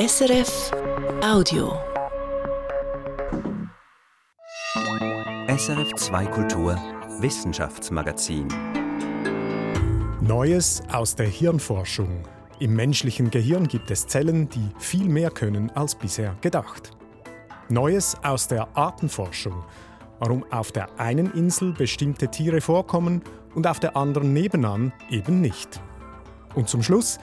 SRF Audio. SRF 2 Kultur Wissenschaftsmagazin. Neues aus der Hirnforschung. Im menschlichen Gehirn gibt es Zellen, die viel mehr können als bisher gedacht. Neues aus der Artenforschung. Warum auf der einen Insel bestimmte Tiere vorkommen und auf der anderen nebenan eben nicht. Und zum Schluss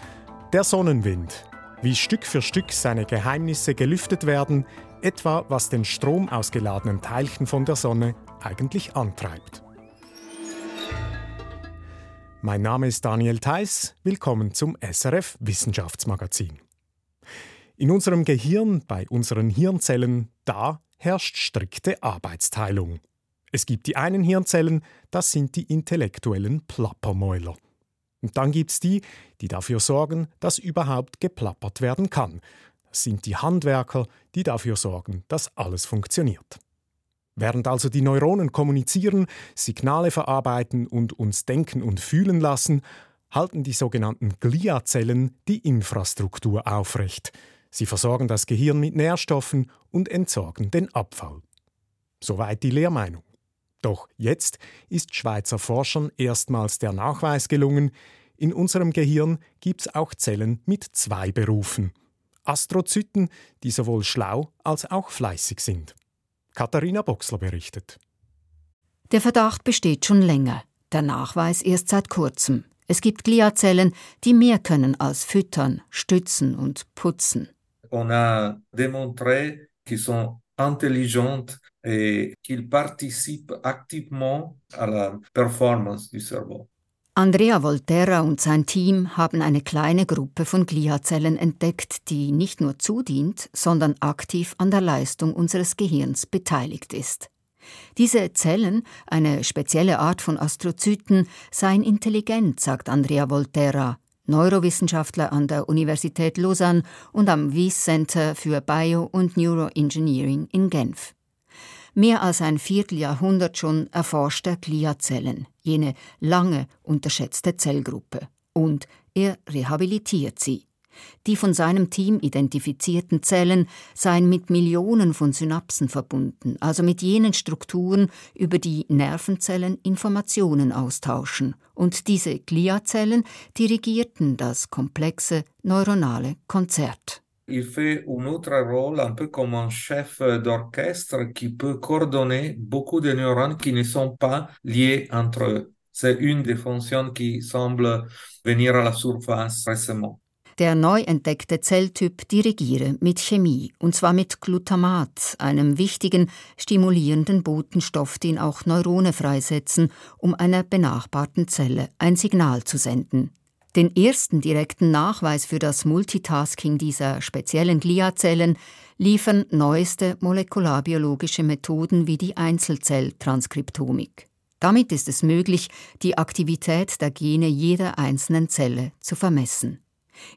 der Sonnenwind. Wie Stück für Stück seine Geheimnisse gelüftet werden, etwa was den Strom aus geladenen Teilchen von der Sonne eigentlich antreibt. Mein Name ist Daniel Theiss. Willkommen zum SRF Wissenschaftsmagazin. In unserem Gehirn, bei unseren Hirnzellen, da herrscht strikte Arbeitsteilung. Es gibt die einen Hirnzellen, das sind die intellektuellen Plappermäuler. Und dann gibt es die, die dafür sorgen, dass überhaupt geplappert werden kann. Das sind die Handwerker, die dafür sorgen, dass alles funktioniert. Während also die Neuronen kommunizieren, Signale verarbeiten und uns denken und fühlen lassen, halten die sogenannten Gliazellen die Infrastruktur aufrecht. Sie versorgen das Gehirn mit Nährstoffen und entsorgen den Abfall. Soweit die Lehrmeinung. Doch jetzt ist Schweizer Forschern erstmals der Nachweis gelungen, in unserem Gehirn gibt es auch Zellen mit zwei Berufen. Astrozyten, die sowohl schlau als auch fleißig sind. Katharina Boxler berichtet. Der Verdacht besteht schon länger, der Nachweis erst seit kurzem. Es gibt Gliazellen, die mehr können als füttern, stützen und putzen. On a démontré qu'ils sont intelligentes et qu'ils participent activement à la performance du cerveau. Andrea Volterra und sein Team haben eine kleine Gruppe von Gliazellen entdeckt, die nicht nur zudient, sondern aktiv an der Leistung unseres Gehirns beteiligt ist. Diese Zellen, eine spezielle Art von Astrozyten, seien intelligent, sagt Andrea Volterra, Neurowissenschaftler an der Universität Lausanne und am Wyss Center für Bio- und Neuroengineering in Genf mehr als ein Vierteljahrhundert schon erforscht er Gliazellen, jene lange unterschätzte Zellgruppe. Und er rehabilitiert sie. Die von seinem Team identifizierten Zellen seien mit Millionen von Synapsen verbunden, also mit jenen Strukturen, über die Nervenzellen Informationen austauschen. Und diese Gliazellen dirigierten das komplexe neuronale Konzert. il fait un autre rôle un peu comme un chef d'orchestre qui peut coordonner beaucoup de neurones qui ne sont pas liés entre eux. C'est une des fonctions qui semble venir à la surface récemment. Der neu entdeckte Zelltyp dirigiere mit Chemie, und zwar mit Glutamat, einem wichtigen stimulierenden Botenstoff, den auch Neurone freisetzen, um einer benachbarten Zelle ein Signal zu senden. Den ersten direkten Nachweis für das Multitasking dieser speziellen Gliazellen liefern neueste molekularbiologische Methoden wie die Einzelzelltranskriptomik. Damit ist es möglich, die Aktivität der Gene jeder einzelnen Zelle zu vermessen.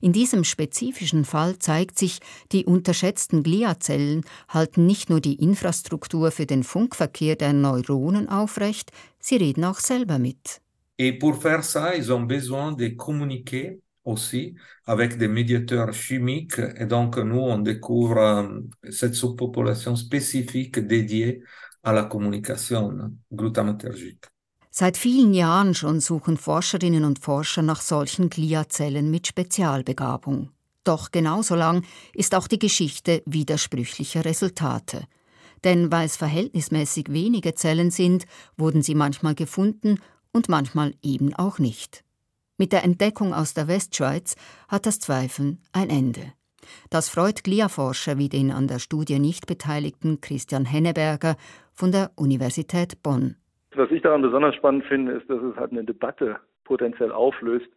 In diesem spezifischen Fall zeigt sich, die unterschätzten Gliazellen halten nicht nur die Infrastruktur für den Funkverkehr der Neuronen aufrecht, sie reden auch selber mit. Et pour faire ça, ils ont besoin de communiquer aussi avec des médiateurs chimiques. Et donc, nous, on découvre euh, cette sous-population spécifique dédiée à la communication glutamatergique. Seit vielen Jahren schon suchen Forscherinnen und Forscher nach solchen Gliazellen mit Spezialbegabung. Doch genauso lang ist auch die Geschichte widersprüchlicher Resultate. Denn weil es verhältnismäßig wenige Zellen sind, wurden sie manchmal gefunden und manchmal eben auch nicht. Mit der Entdeckung aus der Westschweiz hat das Zweifeln ein Ende. Das freut Glia-Forscher wie den an der Studie nicht beteiligten Christian Henneberger von der Universität Bonn. Was ich daran besonders spannend finde, ist, dass es halt eine Debatte potenziell auflöst,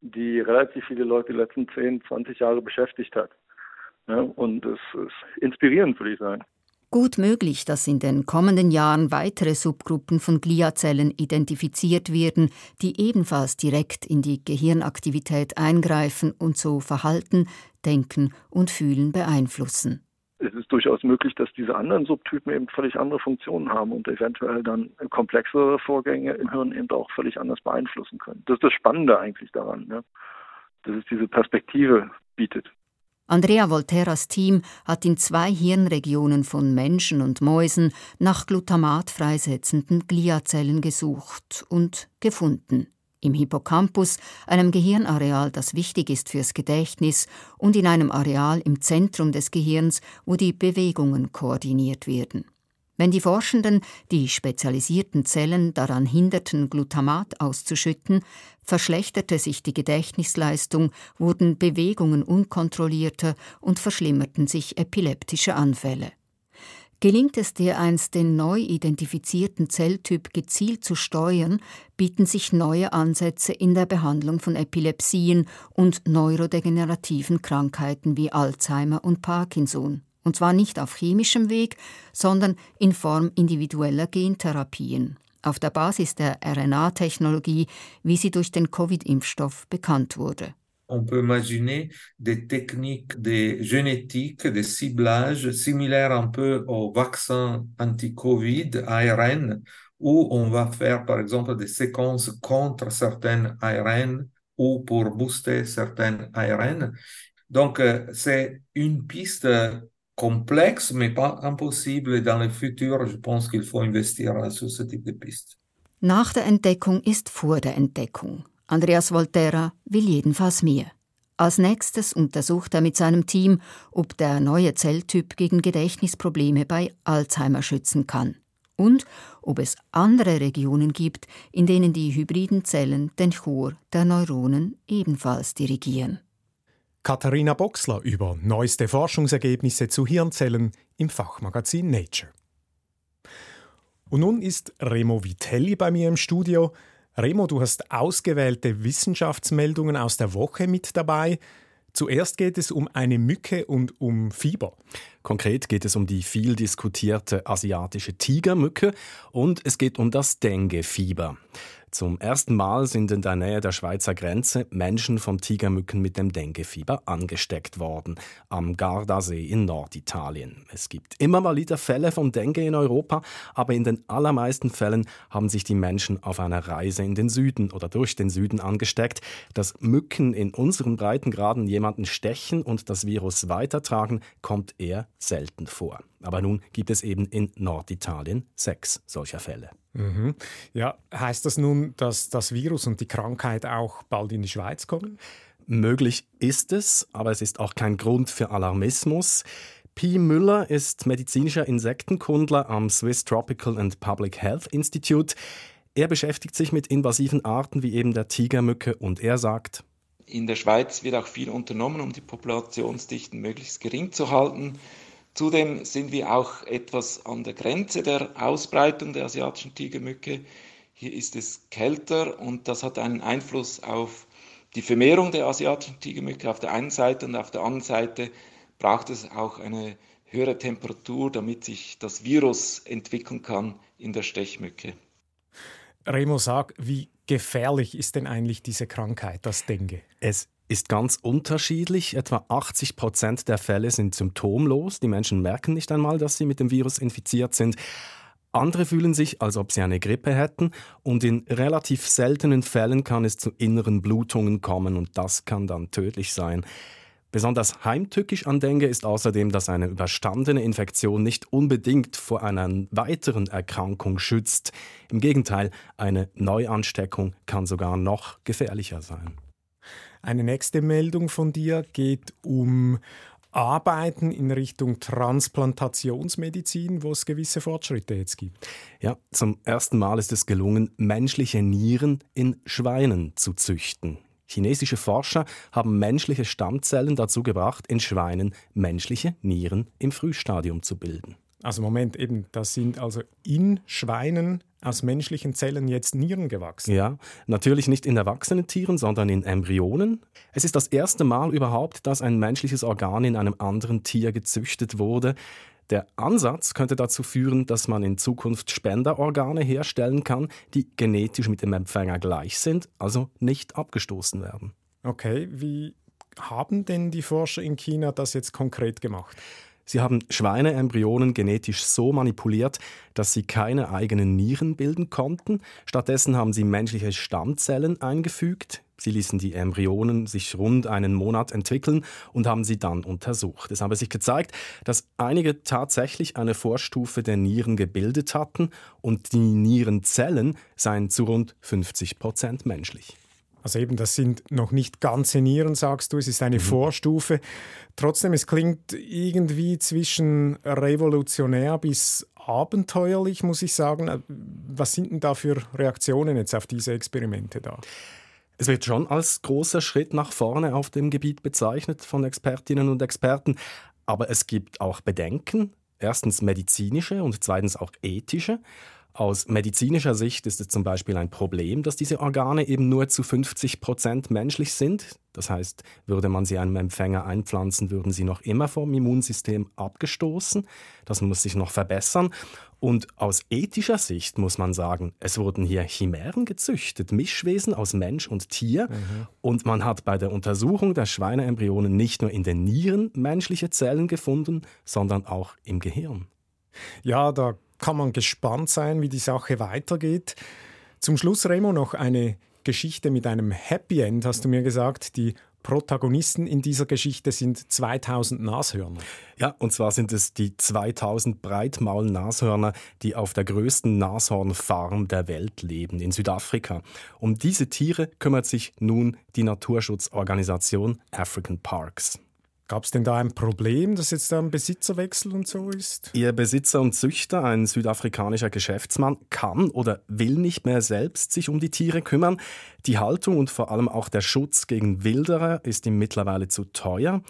die relativ viele Leute die letzten 10, 20 Jahre beschäftigt hat. Ja, und es ist inspirierend, würde ich sagen. Gut möglich, dass in den kommenden Jahren weitere Subgruppen von Gliazellen identifiziert werden, die ebenfalls direkt in die Gehirnaktivität eingreifen und so Verhalten, Denken und Fühlen beeinflussen. Es ist durchaus möglich, dass diese anderen Subtypen eben völlig andere Funktionen haben und eventuell dann komplexere Vorgänge im Hirn eben auch völlig anders beeinflussen können. Das ist das Spannende eigentlich daran, ne? dass es diese Perspektive bietet. Andrea Volterras Team hat in zwei Hirnregionen von Menschen und Mäusen nach Glutamat freisetzenden Gliazellen gesucht und gefunden. Im Hippocampus, einem Gehirnareal, das wichtig ist fürs Gedächtnis, und in einem Areal im Zentrum des Gehirns, wo die Bewegungen koordiniert werden. Wenn die Forschenden die spezialisierten Zellen daran hinderten, Glutamat auszuschütten, verschlechterte sich die Gedächtnisleistung, wurden Bewegungen unkontrollierter und verschlimmerten sich epileptische Anfälle. Gelingt es dereinst, den neu identifizierten Zelltyp gezielt zu steuern, bieten sich neue Ansätze in der Behandlung von Epilepsien und neurodegenerativen Krankheiten wie Alzheimer und Parkinson. Und zwar nicht auf chemischem Weg, sondern in Form individueller Gentherapien, auf der Basis der RNA-Technologie, wie sie durch den Covid-Impfstoff bekannt wurde. On peut imaginer des techniques de génétique, de ciblage similaires un peu au vaccin anti-Covid ARN, où on va faire par exemple des séquences contre certaines ARN ou pour booster certaines ARN. Donc euh, c'est une piste complexe, mais pas impossible. Dans le futur, je pense qu'il faut investir sur ce type de piste. Nach der Entdeckung ist vor der Entdeckung. Andreas Volterra will jedenfalls mehr. Als nächstes untersucht er mit seinem Team, ob der neue Zelltyp gegen Gedächtnisprobleme bei Alzheimer schützen kann und ob es andere Regionen gibt, in denen die hybriden Zellen den Chor der Neuronen ebenfalls dirigieren. Katharina Boxler über neueste Forschungsergebnisse zu Hirnzellen im Fachmagazin Nature. Und nun ist Remo Vitelli bei mir im Studio. Remo, du hast ausgewählte Wissenschaftsmeldungen aus der Woche mit dabei. Zuerst geht es um eine Mücke und um Fieber. Konkret geht es um die viel diskutierte asiatische Tigermücke und es geht um das Dengue-Fieber. Zum ersten Mal sind in der Nähe der Schweizer Grenze Menschen von Tigermücken mit dem Denguefieber angesteckt worden, am Gardasee in Norditalien. Es gibt immer mal wieder Fälle von Dengue in Europa, aber in den allermeisten Fällen haben sich die Menschen auf einer Reise in den Süden oder durch den Süden angesteckt. Dass Mücken in unseren Breitengraden jemanden stechen und das Virus weitertragen, kommt eher selten vor. Aber nun gibt es eben in Norditalien sechs solcher Fälle. Mhm. Ja, heißt das nun, dass das Virus und die Krankheit auch bald in die Schweiz kommen? Möglich ist es, aber es ist auch kein Grund für Alarmismus. Pi Müller ist medizinischer Insektenkundler am Swiss Tropical and Public Health Institute. Er beschäftigt sich mit invasiven Arten wie eben der Tigermücke und er sagt, in der Schweiz wird auch viel unternommen, um die Populationsdichten möglichst gering zu halten. Zudem sind wir auch etwas an der Grenze der Ausbreitung der asiatischen Tigermücke. Hier ist es kälter und das hat einen Einfluss auf die Vermehrung der asiatischen Tigermücke auf der einen Seite und auf der anderen Seite braucht es auch eine höhere Temperatur, damit sich das Virus entwickeln kann in der Stechmücke. Remo, sag, wie gefährlich ist denn eigentlich diese Krankheit, das Dengue? Es ist ganz unterschiedlich. Etwa 80 Prozent der Fälle sind symptomlos. Die Menschen merken nicht einmal, dass sie mit dem Virus infiziert sind. Andere fühlen sich, als ob sie eine Grippe hätten und in relativ seltenen Fällen kann es zu inneren Blutungen kommen und das kann dann tödlich sein. Besonders heimtückisch an Dengue ist außerdem, dass eine überstandene Infektion nicht unbedingt vor einer weiteren Erkrankung schützt. Im Gegenteil, eine Neuansteckung kann sogar noch gefährlicher sein. Eine nächste Meldung von dir geht um Arbeiten in Richtung Transplantationsmedizin, wo es gewisse Fortschritte jetzt gibt. Ja, zum ersten Mal ist es gelungen, menschliche Nieren in Schweinen zu züchten. Chinesische Forscher haben menschliche Stammzellen dazu gebracht, in Schweinen menschliche Nieren im Frühstadium zu bilden. Also Moment, eben, da sind also in Schweinen aus menschlichen Zellen jetzt Nieren gewachsen. Ja, natürlich nicht in erwachsenen Tieren, sondern in Embryonen. Es ist das erste Mal überhaupt, dass ein menschliches Organ in einem anderen Tier gezüchtet wurde. Der Ansatz könnte dazu führen, dass man in Zukunft Spenderorgane herstellen kann, die genetisch mit dem Empfänger gleich sind, also nicht abgestoßen werden. Okay, wie haben denn die Forscher in China das jetzt konkret gemacht? Sie haben Schweineembryonen genetisch so manipuliert, dass sie keine eigenen Nieren bilden konnten. Stattdessen haben sie menschliche Stammzellen eingefügt. Sie ließen die Embryonen sich rund einen Monat entwickeln und haben sie dann untersucht. Es habe sich gezeigt, dass einige tatsächlich eine Vorstufe der Nieren gebildet hatten und die Nierenzellen seien zu rund 50 Prozent menschlich. Also eben, das sind noch nicht ganze Nieren, sagst du, es ist eine mhm. Vorstufe. Trotzdem, es klingt irgendwie zwischen revolutionär bis abenteuerlich, muss ich sagen. Was sind denn da für Reaktionen jetzt auf diese Experimente da? Es wird schon als großer Schritt nach vorne auf dem Gebiet bezeichnet von Expertinnen und Experten, aber es gibt auch Bedenken, erstens medizinische und zweitens auch ethische. Aus medizinischer Sicht ist es zum Beispiel ein Problem, dass diese Organe eben nur zu 50 Prozent menschlich sind. Das heißt, würde man sie einem Empfänger einpflanzen, würden sie noch immer vom Immunsystem abgestoßen. Das muss sich noch verbessern. Und aus ethischer Sicht muss man sagen, es wurden hier Chimären gezüchtet, Mischwesen aus Mensch und Tier. Mhm. Und man hat bei der Untersuchung der Schweineembryonen nicht nur in den Nieren menschliche Zellen gefunden, sondern auch im Gehirn. Ja, da kann man gespannt sein, wie die Sache weitergeht. Zum Schluss, Remo, noch eine Geschichte mit einem Happy End, hast du mir gesagt. Die Protagonisten in dieser Geschichte sind 2000 Nashörner. Ja, und zwar sind es die 2000 Breitmaul-Nashörner, die auf der größten Nashornfarm der Welt leben, in Südafrika. Um diese Tiere kümmert sich nun die Naturschutzorganisation African Parks. Gab es denn da ein Problem, dass jetzt da ein Besitzerwechsel und so ist? Ihr Besitzer und Züchter, ein südafrikanischer Geschäftsmann, kann oder will nicht mehr selbst sich um die Tiere kümmern. Die Haltung und vor allem auch der Schutz gegen Wilderer ist ihm mittlerweile zu teuer.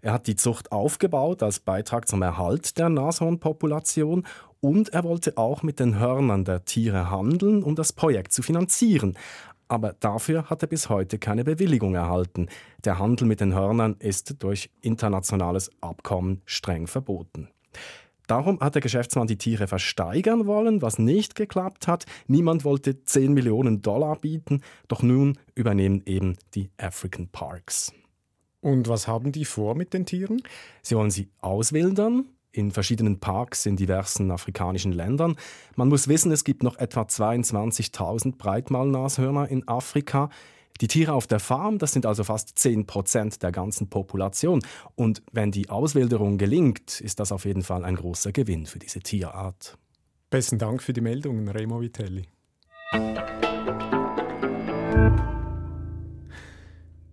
Er hat die Zucht aufgebaut als Beitrag zum Erhalt der Nashornpopulation und er wollte auch mit den Hörnern der Tiere handeln, um das Projekt zu finanzieren aber dafür hat er bis heute keine Bewilligung erhalten. Der Handel mit den Hörnern ist durch internationales Abkommen streng verboten. Darum hat der Geschäftsmann die Tiere versteigern wollen, was nicht geklappt hat. Niemand wollte 10 Millionen Dollar bieten, doch nun übernehmen eben die African Parks. Und was haben die vor mit den Tieren? Sie wollen sie auswildern, in verschiedenen Parks in diversen afrikanischen Ländern. Man muss wissen, es gibt noch etwa 22.000 Breitmalnashörner in Afrika. Die Tiere auf der Farm, das sind also fast 10 Prozent der ganzen Population. Und wenn die Auswilderung gelingt, ist das auf jeden Fall ein großer Gewinn für diese Tierart. Besten Dank für die Meldungen, Remo Vitelli.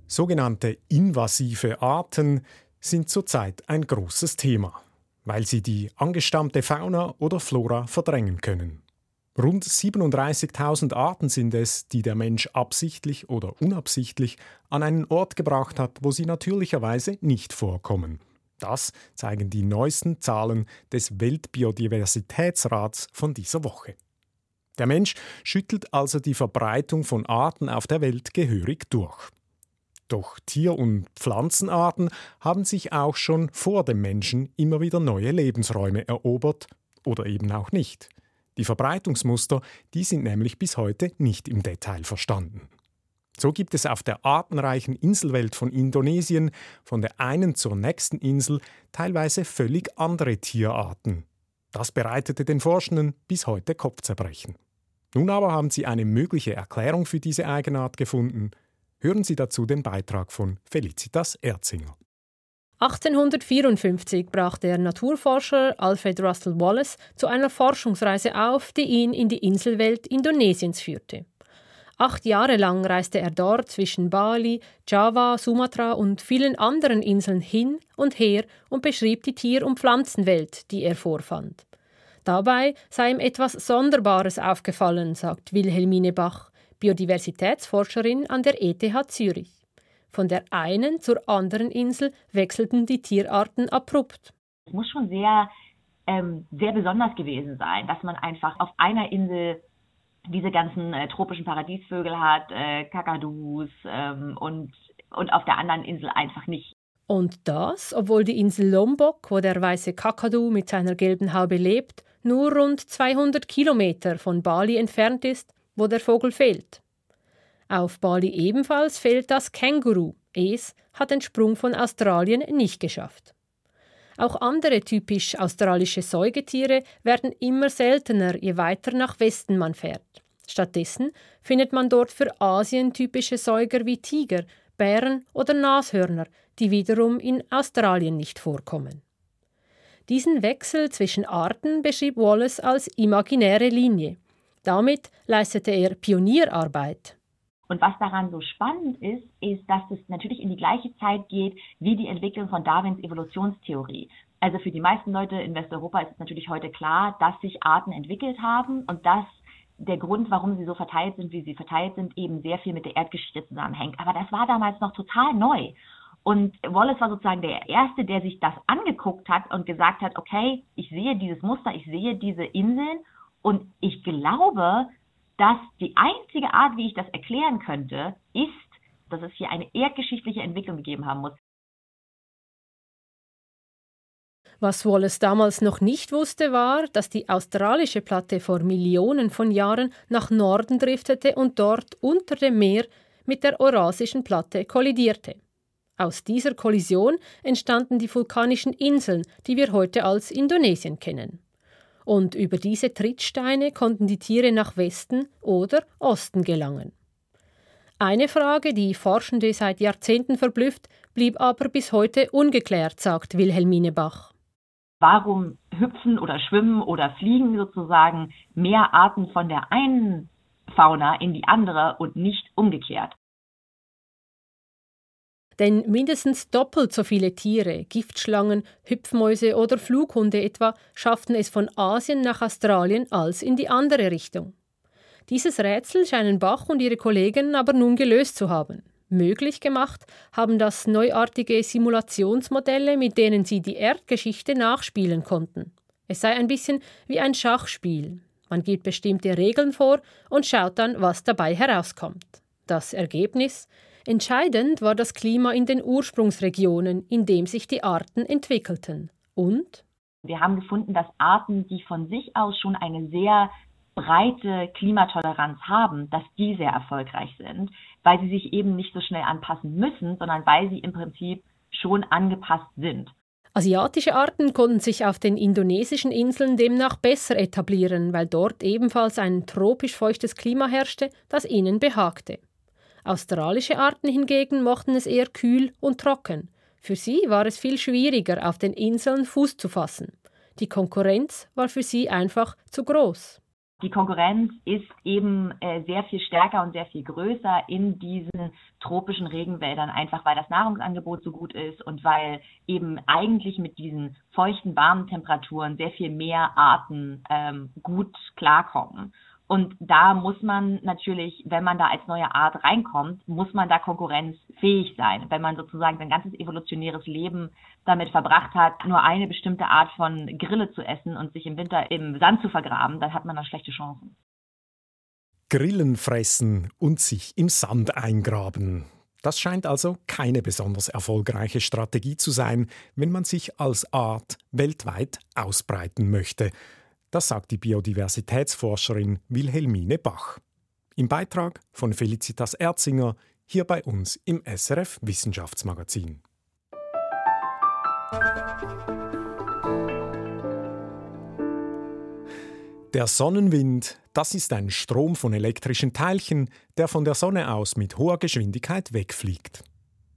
Sogenannte invasive Arten sind zurzeit ein großes Thema weil sie die angestammte Fauna oder Flora verdrängen können. Rund 37.000 Arten sind es, die der Mensch absichtlich oder unabsichtlich an einen Ort gebracht hat, wo sie natürlicherweise nicht vorkommen. Das zeigen die neuesten Zahlen des Weltbiodiversitätsrats von dieser Woche. Der Mensch schüttelt also die Verbreitung von Arten auf der Welt gehörig durch. Doch Tier- und Pflanzenarten haben sich auch schon vor dem Menschen immer wieder neue Lebensräume erobert oder eben auch nicht. Die Verbreitungsmuster, die sind nämlich bis heute nicht im Detail verstanden. So gibt es auf der artenreichen Inselwelt von Indonesien von der einen zur nächsten Insel teilweise völlig andere Tierarten. Das bereitete den Forschenden bis heute Kopfzerbrechen. Nun aber haben sie eine mögliche Erklärung für diese Eigenart gefunden. Hören Sie dazu den Beitrag von Felicitas Erzinger. 1854 brach der Naturforscher Alfred Russel Wallace zu einer Forschungsreise auf, die ihn in die Inselwelt Indonesiens führte. Acht Jahre lang reiste er dort zwischen Bali, Java, Sumatra und vielen anderen Inseln hin und her und beschrieb die Tier- und Pflanzenwelt, die er vorfand. Dabei sei ihm etwas Sonderbares aufgefallen, sagt Wilhelmine Bach. Biodiversitätsforscherin an der ETH Zürich. Von der einen zur anderen Insel wechselten die Tierarten abrupt. Es muss schon sehr, ähm, sehr besonders gewesen sein, dass man einfach auf einer Insel diese ganzen äh, tropischen Paradiesvögel hat, äh, Kakadus ähm, und, und auf der anderen Insel einfach nicht. Und das, obwohl die Insel Lombok, wo der weiße Kakadu mit seiner gelben Haube lebt, nur rund 200 Kilometer von Bali entfernt ist wo der Vogel fehlt. Auf Bali ebenfalls fehlt das Känguru. Es hat den Sprung von Australien nicht geschafft. Auch andere typisch australische Säugetiere werden immer seltener, je weiter nach Westen man fährt. Stattdessen findet man dort für Asien typische Säuger wie Tiger, Bären oder Nashörner, die wiederum in Australien nicht vorkommen. Diesen Wechsel zwischen Arten beschrieb Wallace als imaginäre Linie. Damit leistete er Pionierarbeit. Und was daran so spannend ist, ist, dass es natürlich in die gleiche Zeit geht wie die Entwicklung von Darwins Evolutionstheorie. Also für die meisten Leute in Westeuropa ist es natürlich heute klar, dass sich Arten entwickelt haben und dass der Grund, warum sie so verteilt sind, wie sie verteilt sind, eben sehr viel mit der Erdgeschichte zusammenhängt. Aber das war damals noch total neu. Und Wallace war sozusagen der Erste, der sich das angeguckt hat und gesagt hat, okay, ich sehe dieses Muster, ich sehe diese Inseln und ich glaube, dass die einzige Art, wie ich das erklären könnte, ist, dass es hier eine erdgeschichtliche Entwicklung gegeben haben muss. Was Wallace damals noch nicht wusste, war, dass die australische Platte vor Millionen von Jahren nach Norden driftete und dort unter dem Meer mit der eurasischen Platte kollidierte. Aus dieser Kollision entstanden die vulkanischen Inseln, die wir heute als Indonesien kennen und über diese Trittsteine konnten die Tiere nach Westen oder Osten gelangen. Eine Frage, die Forschende seit Jahrzehnten verblüfft, blieb aber bis heute ungeklärt, sagt Wilhelmine Bach. Warum hüpfen oder schwimmen oder fliegen sozusagen mehr Arten von der einen Fauna in die andere und nicht umgekehrt? Denn mindestens doppelt so viele Tiere, Giftschlangen, Hüpfmäuse oder Flughunde etwa, schafften es von Asien nach Australien als in die andere Richtung. Dieses Rätsel scheinen Bach und ihre Kollegen aber nun gelöst zu haben. Möglich gemacht haben das neuartige Simulationsmodelle, mit denen sie die Erdgeschichte nachspielen konnten. Es sei ein bisschen wie ein Schachspiel. Man gibt bestimmte Regeln vor und schaut dann, was dabei herauskommt. Das Ergebnis Entscheidend war das Klima in den Ursprungsregionen, in dem sich die Arten entwickelten. Und wir haben gefunden, dass Arten, die von sich aus schon eine sehr breite Klimatoleranz haben, dass die sehr erfolgreich sind, weil sie sich eben nicht so schnell anpassen müssen, sondern weil sie im Prinzip schon angepasst sind. Asiatische Arten konnten sich auf den indonesischen Inseln demnach besser etablieren, weil dort ebenfalls ein tropisch feuchtes Klima herrschte, das ihnen behagte. Australische Arten hingegen mochten es eher kühl und trocken. Für sie war es viel schwieriger, auf den Inseln Fuß zu fassen. Die Konkurrenz war für sie einfach zu groß. Die Konkurrenz ist eben äh, sehr viel stärker und sehr viel größer in diesen tropischen Regenwäldern, einfach weil das Nahrungsangebot so gut ist und weil eben eigentlich mit diesen feuchten, warmen Temperaturen sehr viel mehr Arten ähm, gut klarkommen. Und da muss man natürlich, wenn man da als neue Art reinkommt, muss man da konkurrenzfähig sein. Wenn man sozusagen sein ganzes evolutionäres Leben damit verbracht hat, nur eine bestimmte Art von Grille zu essen und sich im Winter im Sand zu vergraben, dann hat man da schlechte Chancen. Grillen fressen und sich im Sand eingraben. Das scheint also keine besonders erfolgreiche Strategie zu sein, wenn man sich als Art weltweit ausbreiten möchte. Das sagt die Biodiversitätsforscherin Wilhelmine Bach. Im Beitrag von Felicitas Erzinger hier bei uns im SRF Wissenschaftsmagazin. Der Sonnenwind, das ist ein Strom von elektrischen Teilchen, der von der Sonne aus mit hoher Geschwindigkeit wegfliegt.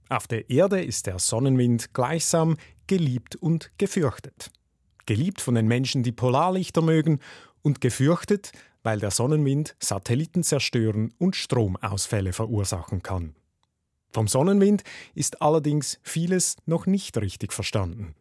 Auf der Erde ist der Sonnenwind gleichsam geliebt und gefürchtet geliebt von den Menschen, die Polarlichter mögen und gefürchtet, weil der Sonnenwind Satelliten zerstören und Stromausfälle verursachen kann. Vom Sonnenwind ist allerdings vieles noch nicht richtig verstanden.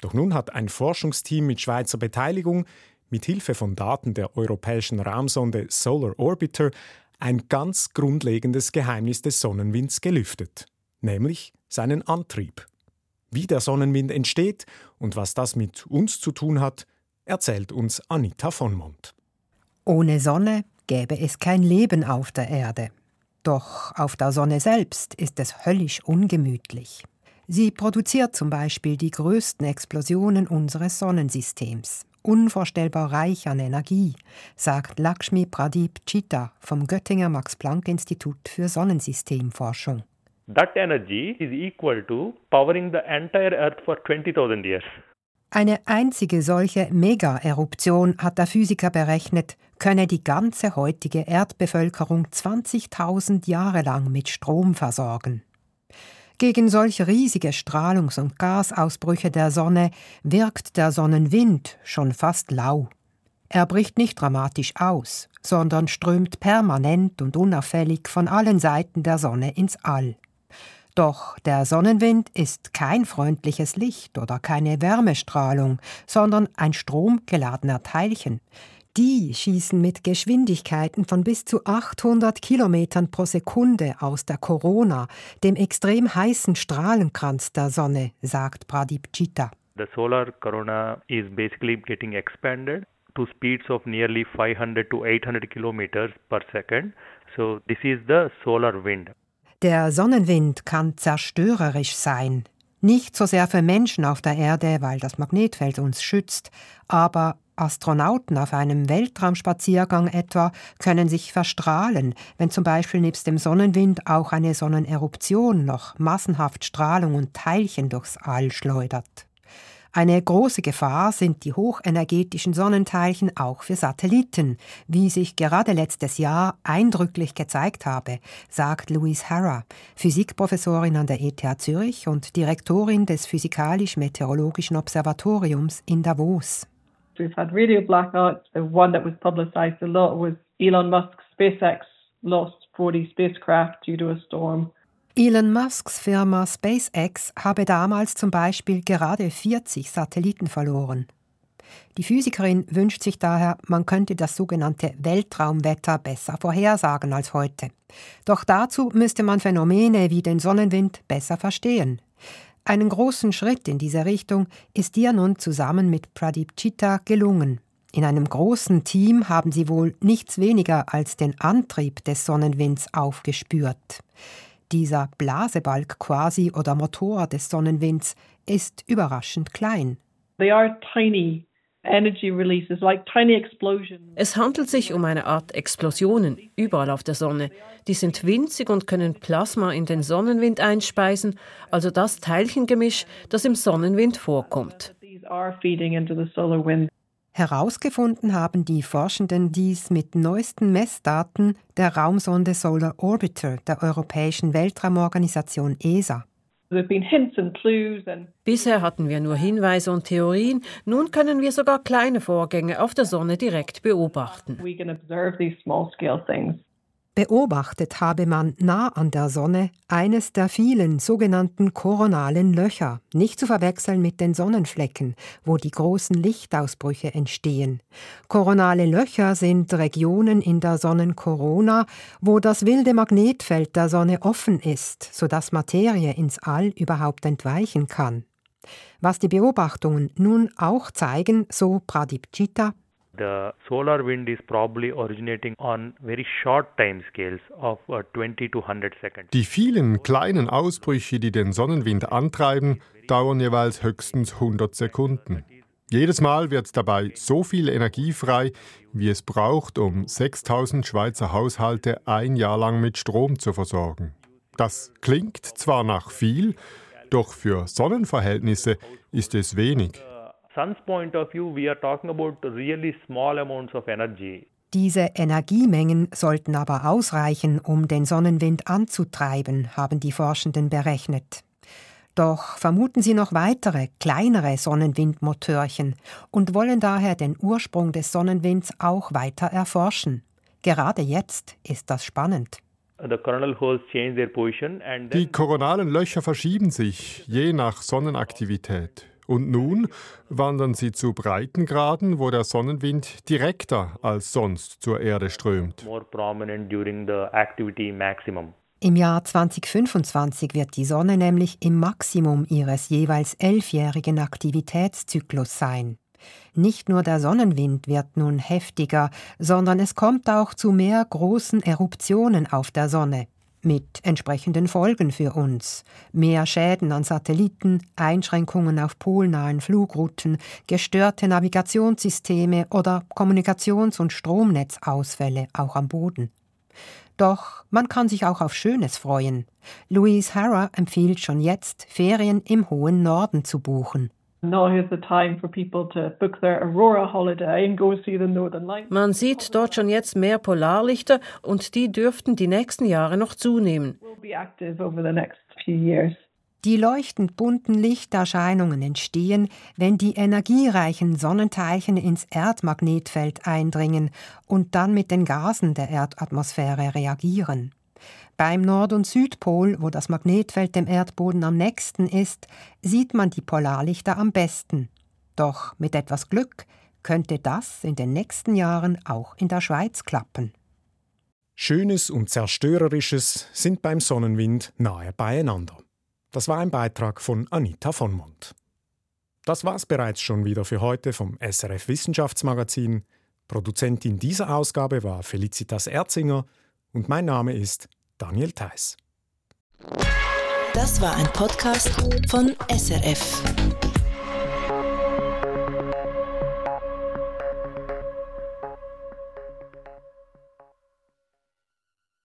Doch nun hat ein Forschungsteam mit Schweizer Beteiligung mit Hilfe von Daten der europäischen Raumsonde Solar Orbiter ein ganz grundlegendes Geheimnis des Sonnenwinds gelüftet, nämlich seinen Antrieb. Wie der Sonnenwind entsteht und was das mit uns zu tun hat, erzählt uns Anita von Mont. Ohne Sonne gäbe es kein Leben auf der Erde. Doch auf der Sonne selbst ist es höllisch ungemütlich. Sie produziert zum Beispiel die größten Explosionen unseres Sonnensystems. Unvorstellbar reich an Energie, sagt Lakshmi Pradip Chitta vom Göttinger Max-Planck-Institut für Sonnensystemforschung. That energy is equal to powering the entire earth for 20000 years Eine einzige solche Mega-Eruption, hat der Physiker berechnet, könne die ganze heutige Erdbevölkerung 20.000 Jahre lang mit Strom versorgen. Gegen solch riesige Strahlungs- und Gasausbrüche der Sonne wirkt der Sonnenwind schon fast lau. Er bricht nicht dramatisch aus, sondern strömt permanent und unauffällig von allen Seiten der Sonne ins All. Doch der Sonnenwind ist kein freundliches Licht oder keine Wärmestrahlung, sondern ein stromgeladener Teilchen. Die schießen mit Geschwindigkeiten von bis zu 800 Kilometern pro Sekunde aus der Corona, dem extrem heißen Strahlenkranz der Sonne, sagt Pradip Chitta. The solar corona is basically getting expanded to speeds of nearly 500 to 800 kilometers per second. So this is the solar wind. Der Sonnenwind kann zerstörerisch sein. Nicht so sehr für Menschen auf der Erde, weil das Magnetfeld uns schützt, aber Astronauten auf einem Weltraumspaziergang etwa können sich verstrahlen, wenn zum Beispiel nebst dem Sonnenwind auch eine Sonneneruption noch massenhaft Strahlung und Teilchen durchs All schleudert. Eine große Gefahr sind die hochenergetischen Sonnenteilchen auch für Satelliten, wie sich gerade letztes Jahr eindrücklich gezeigt habe, sagt Louise Harrer, Physikprofessorin an der ETH Zürich und Direktorin des Physikalisch-Meteorologischen Observatoriums in Davos. We've had radio blackouts. The one that was publicized a lot was Elon Musk's SpaceX lost 40 spacecraft due to a storm. Elon Musks Firma SpaceX habe damals zum Beispiel gerade 40 Satelliten verloren. Die Physikerin wünscht sich daher, man könnte das sogenannte Weltraumwetter besser vorhersagen als heute. Doch dazu müsste man Phänomene wie den Sonnenwind besser verstehen. Einen großen Schritt in diese Richtung ist ihr nun zusammen mit Pradip Chitta gelungen. In einem großen Team haben sie wohl nichts weniger als den Antrieb des Sonnenwinds aufgespürt. Dieser Blasebalg quasi oder Motor des Sonnenwinds ist überraschend klein. They are tiny es handelt sich um eine Art Explosionen überall auf der Sonne. Die sind winzig und können Plasma in den Sonnenwind einspeisen, also das Teilchengemisch, das im Sonnenwind vorkommt. Herausgefunden haben die Forschenden dies mit neuesten Messdaten der Raumsonde Solar Orbiter der Europäischen Weltraumorganisation ESA. Bisher hatten wir nur Hinweise und Theorien, nun können wir sogar kleine Vorgänge auf der Sonne direkt beobachten. Beobachtet habe man nah an der Sonne eines der vielen sogenannten koronalen Löcher, nicht zu verwechseln mit den Sonnenflecken, wo die großen Lichtausbrüche entstehen. Koronale Löcher sind Regionen in der Sonnenkorona, wo das wilde Magnetfeld der Sonne offen ist, sodass Materie ins All überhaupt entweichen kann. Was die Beobachtungen nun auch zeigen, so Pradipchita, The solar wind is probably originating on very short time scales of 20 uh, to 100 seconds. Die vielen kleinen Ausbrüche, die den Sonnenwind antreiben, dauern jeweils höchstens 100 Sekunden. Jedes Mal wird dabei so viel Energie frei, wie es braucht, um 6000 Schweizer Haushalte ein Jahr lang mit Strom zu versorgen. Das klingt zwar nach viel, doch für Sonnenverhältnisse ist es wenig sun's point of view, we are talking about really small amounts of energy. Diese Energiemengen sollten aber ausreichen, um den Sonnenwind anzutreiben, haben die Forschenden berechnet. Doch vermuten sie noch weitere, kleinere Sonnenwindmotörchen und wollen daher den Ursprung des Sonnenwinds auch weiter erforschen. Gerade jetzt ist das spannend. Die koronalen Löcher verschieben sich je nach Sonnenaktivität. Und nun wandern sie zu Breitengraden, wo der Sonnenwind direkter als sonst zur Erde strömt. Im Jahr 2025 wird die Sonne nämlich im Maximum ihres jeweils elfjährigen Aktivitätszyklus sein. Nicht nur der Sonnenwind wird nun heftiger, sondern es kommt auch zu mehr großen Eruptionen auf der Sonne mit entsprechenden Folgen für uns. Mehr Schäden an Satelliten, Einschränkungen auf polnahen Flugrouten, gestörte Navigationssysteme oder Kommunikations- und Stromnetzausfälle auch am Boden. Doch man kann sich auch auf Schönes freuen. Louise Harrer empfiehlt schon jetzt, Ferien im hohen Norden zu buchen. Man sieht dort schon jetzt mehr Polarlichter und die dürften die nächsten Jahre noch zunehmen. Die leuchtend bunten Lichterscheinungen entstehen, wenn die energiereichen Sonnenteilchen ins Erdmagnetfeld eindringen und dann mit den Gasen der Erdatmosphäre reagieren. Beim Nord- und Südpol, wo das Magnetfeld dem Erdboden am nächsten ist, sieht man die Polarlichter am besten. Doch mit etwas Glück könnte das in den nächsten Jahren auch in der Schweiz klappen. Schönes und Zerstörerisches sind beim Sonnenwind nahe beieinander. Das war ein Beitrag von Anita von Mont. Das war's bereits schon wieder für heute vom SRF Wissenschaftsmagazin. Produzentin dieser Ausgabe war Felicitas Erzinger und mein Name ist Daniel Theiss. Das war ein Podcast von SRF.